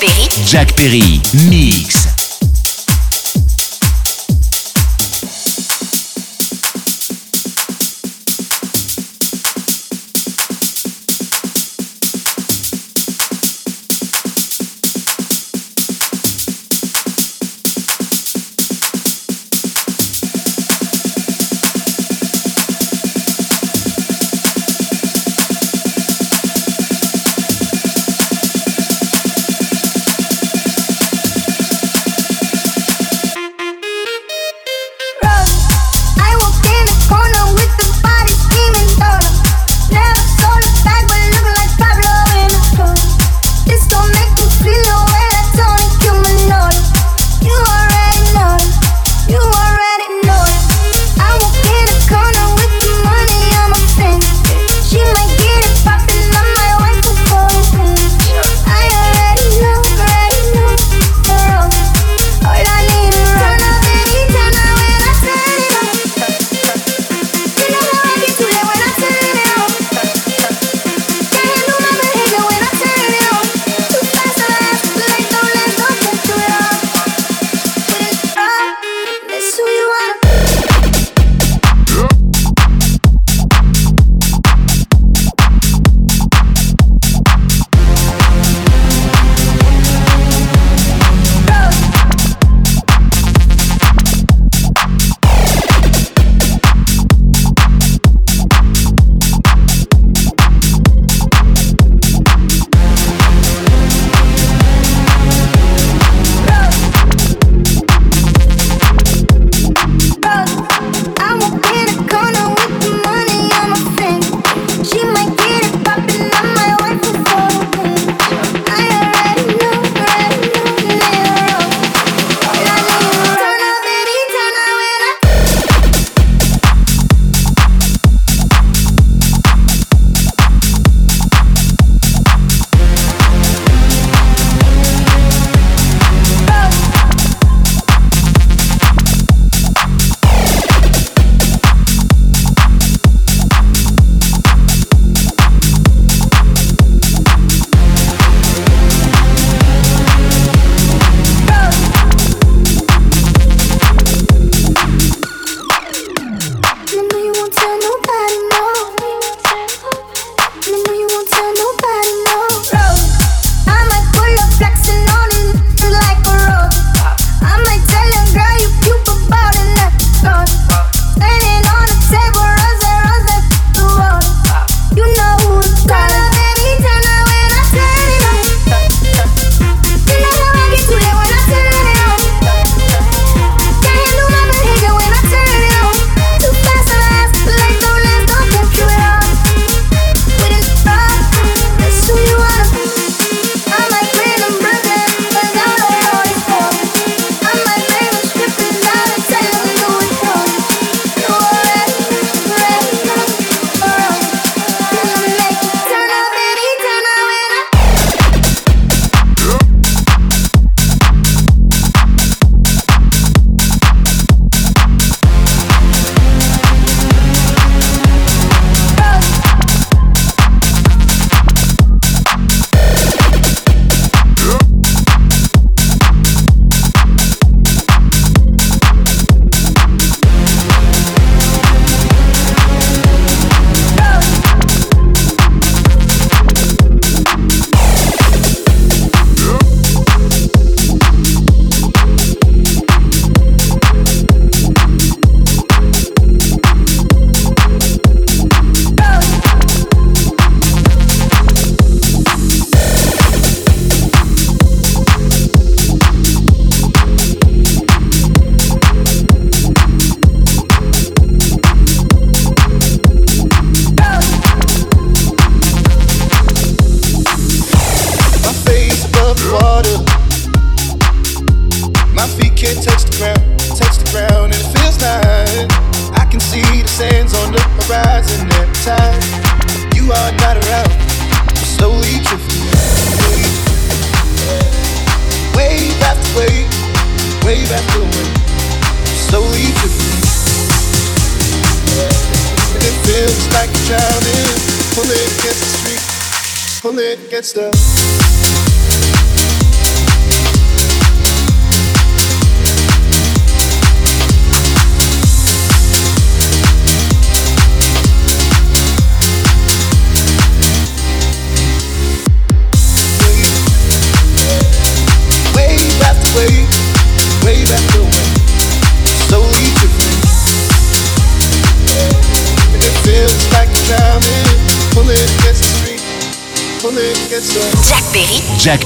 Perry. Jack Perry, mix.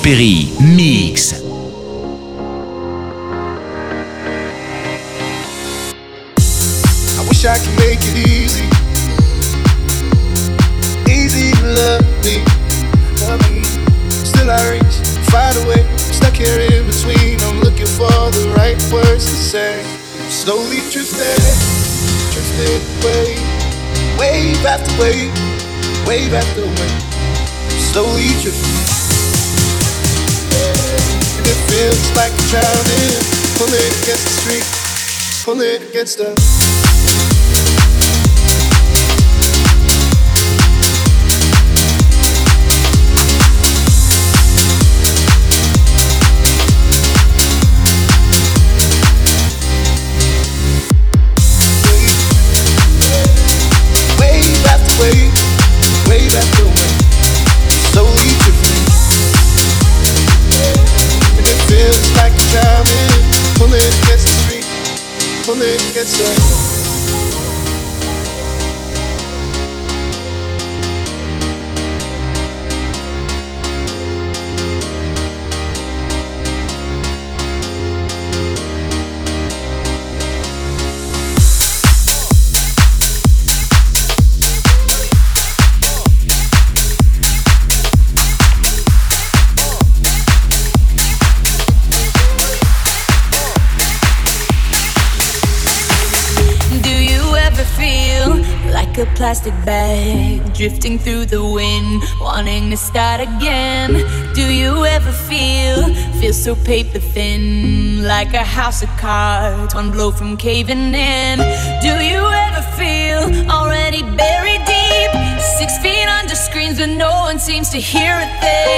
Perry, mix. I wish I could make it easy. Easy to love me. Love me. Still I reach, find a way. Stuck here in between. I'm looking for the right words to say. Slowly away. Wave after wave, wave after wave. Slowly. Feels like drowning. Pulling against the street, pulling against the for me, it's a plastic bag drifting through the wind, wanting to start again. Do you ever feel, feel so paper thin, like a house of cards, one blow from caving in? Do you ever feel already buried deep, six feet under screens, but no one seems to hear a thing?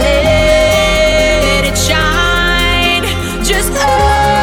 let it shine. Just. Oh.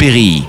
Perry,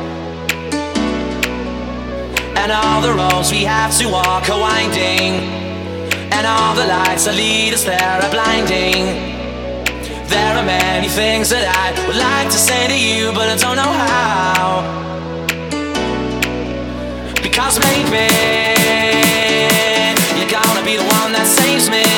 And all the roads we have to walk are winding. And all the lights that lead us there are blinding. There are many things that I would like to say to you, but I don't know how. Because maybe you're gonna be the one that saves me.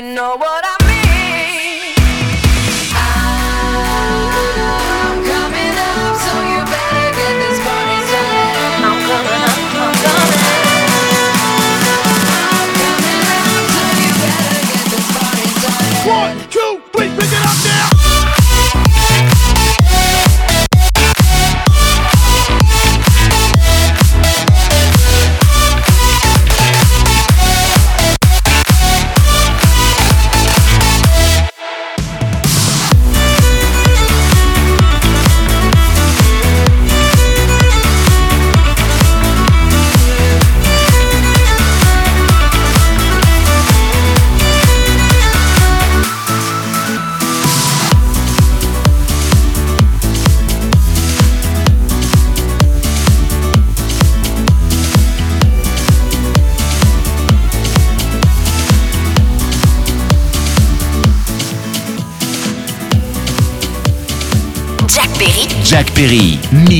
You know what I Perry.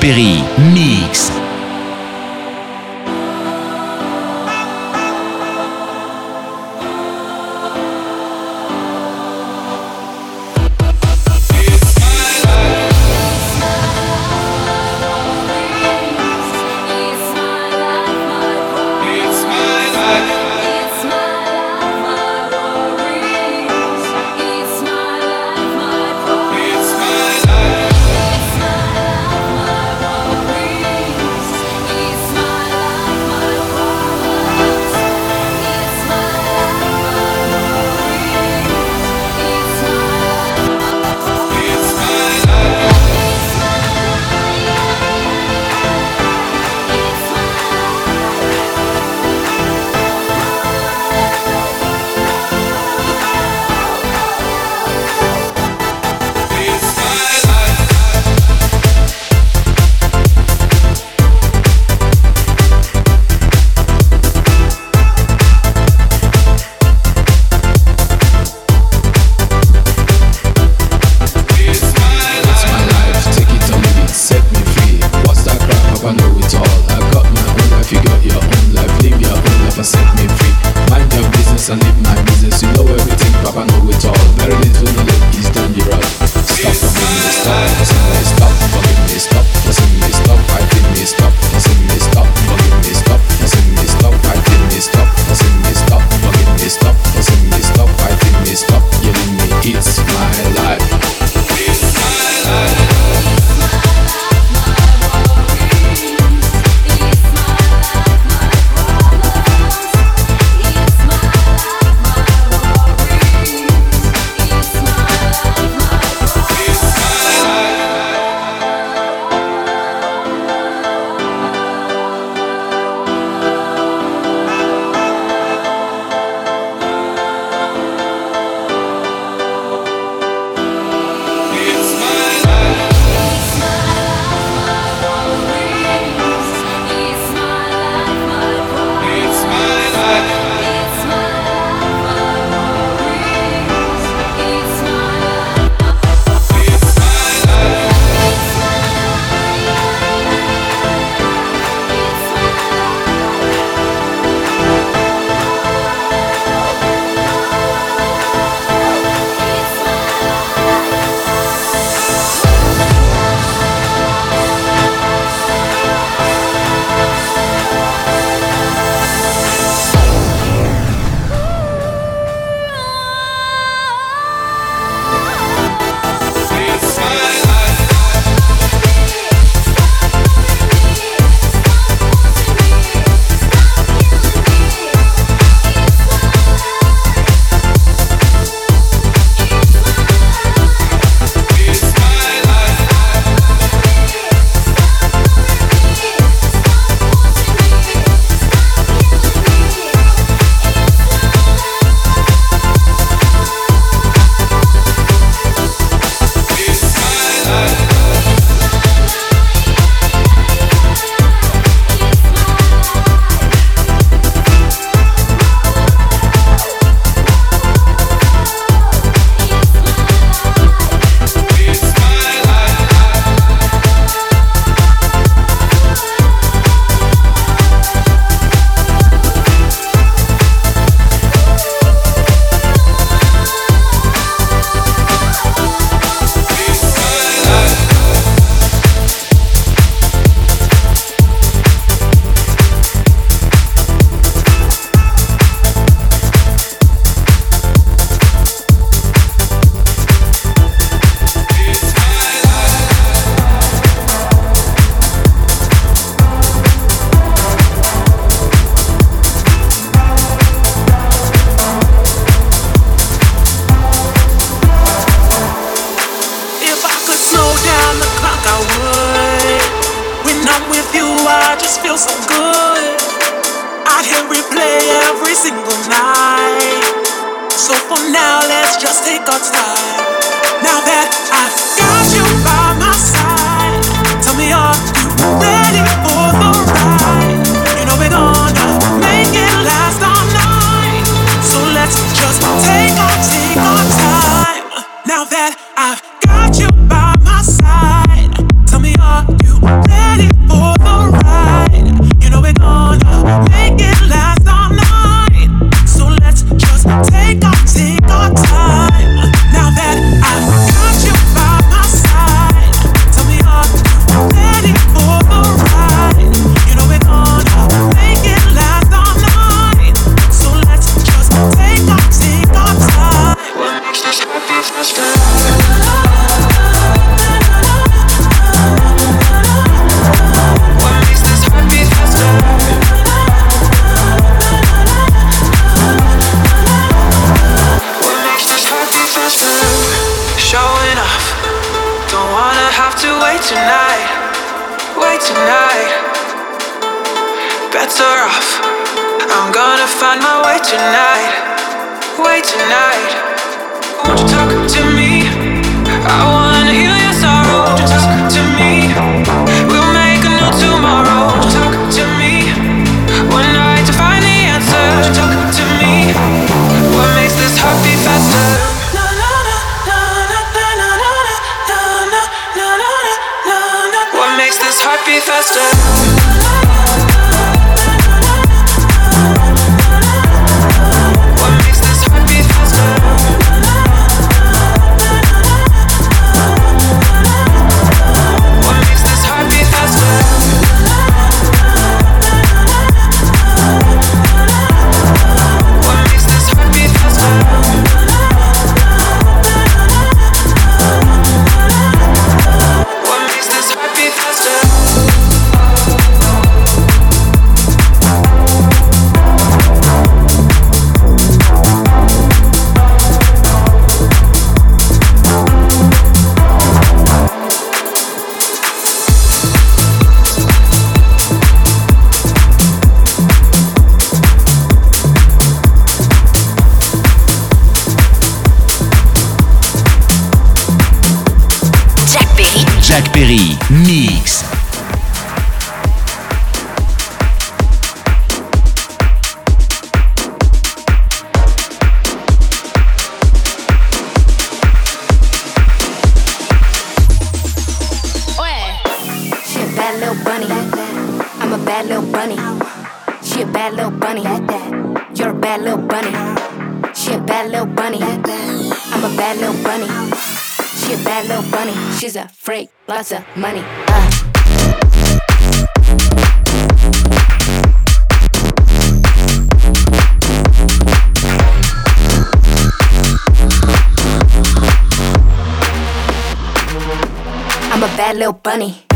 Perry, Mix. Jacques Perry, Mix. Bunny. She a bad little bunny. You're a bad little bunny. She a bad little bunny. I'm a bad little bunny. Bad little bunny, she's a freak, lots of money. Uh. I'm a bad little bunny.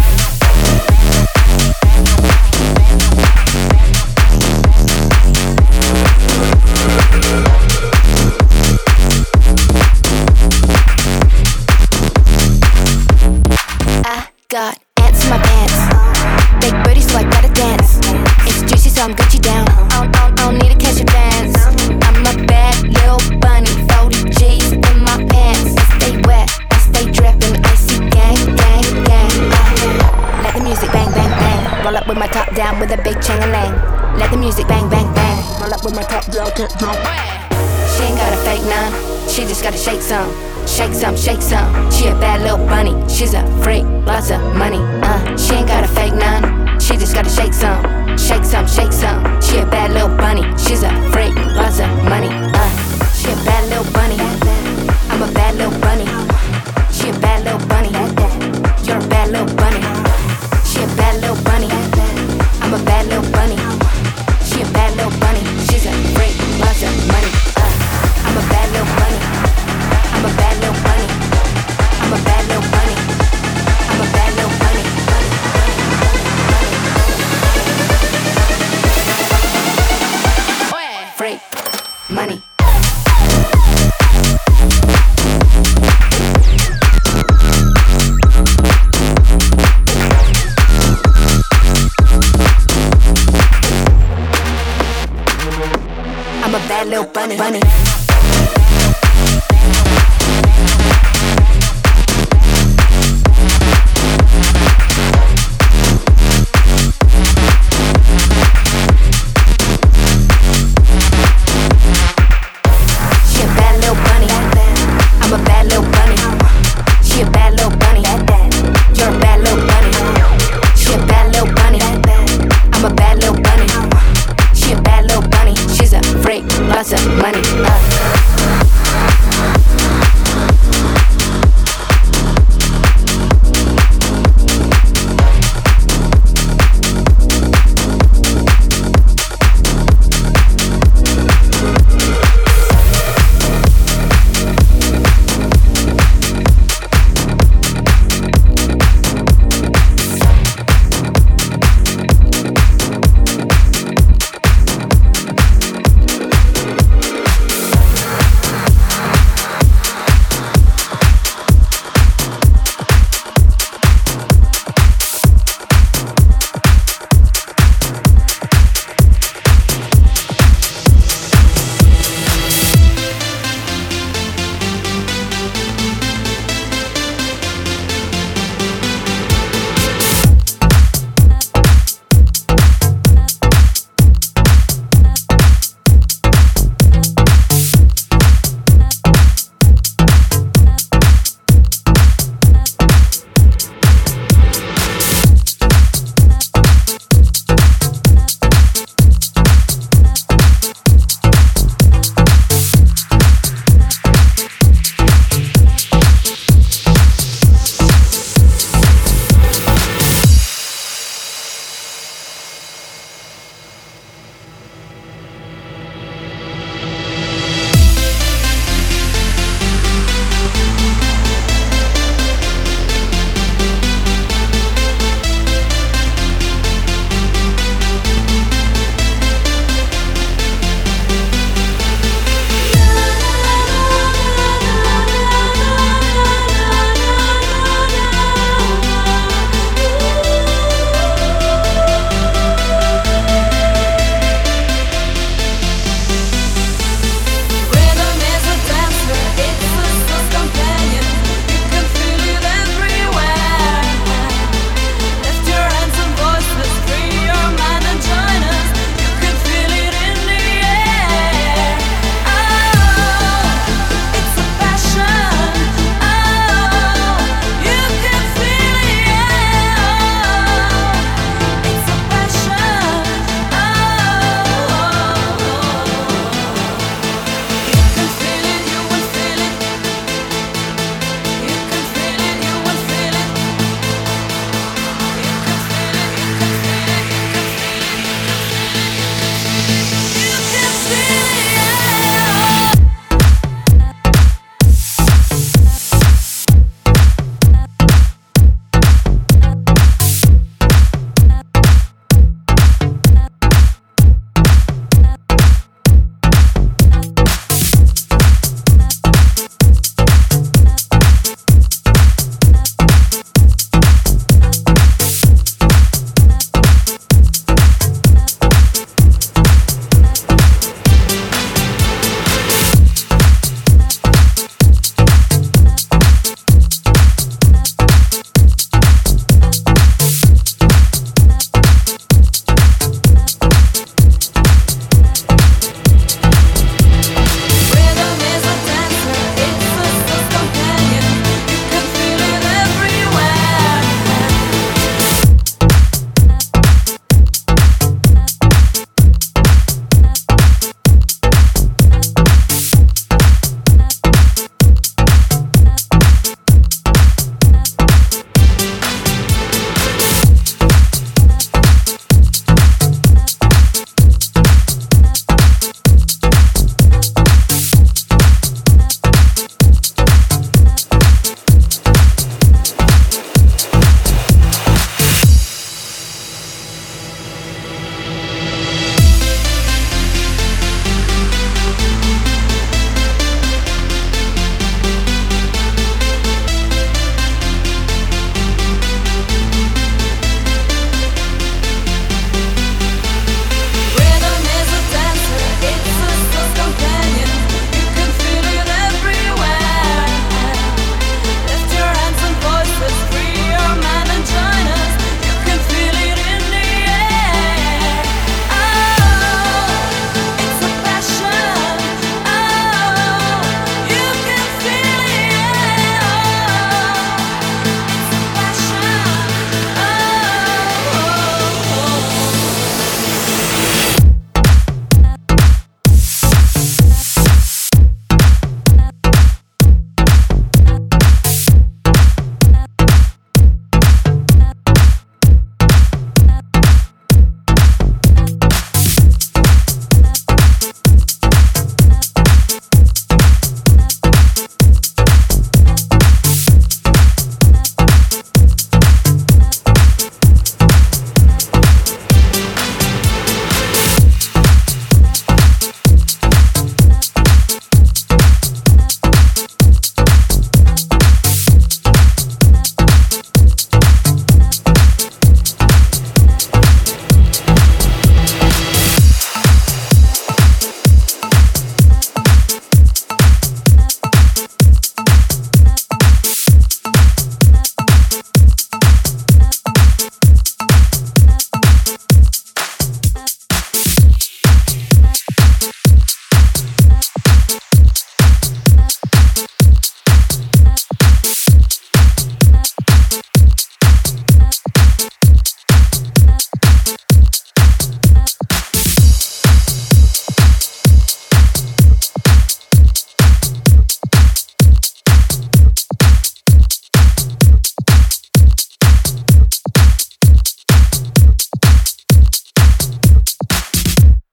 She ain't got a fake none, she just gotta shake some. Shake some, shake some. She a bad little bunny, she's a freak, lots of money. Uh, she ain't got a fake none, she just gotta shake some. Shake some, shake some. She a bad little bunny, she's a freak, lots of money. Uh, she a bad little bunny, I'm a bad little bunny. She a bad little bunny, you're a bad little bunny.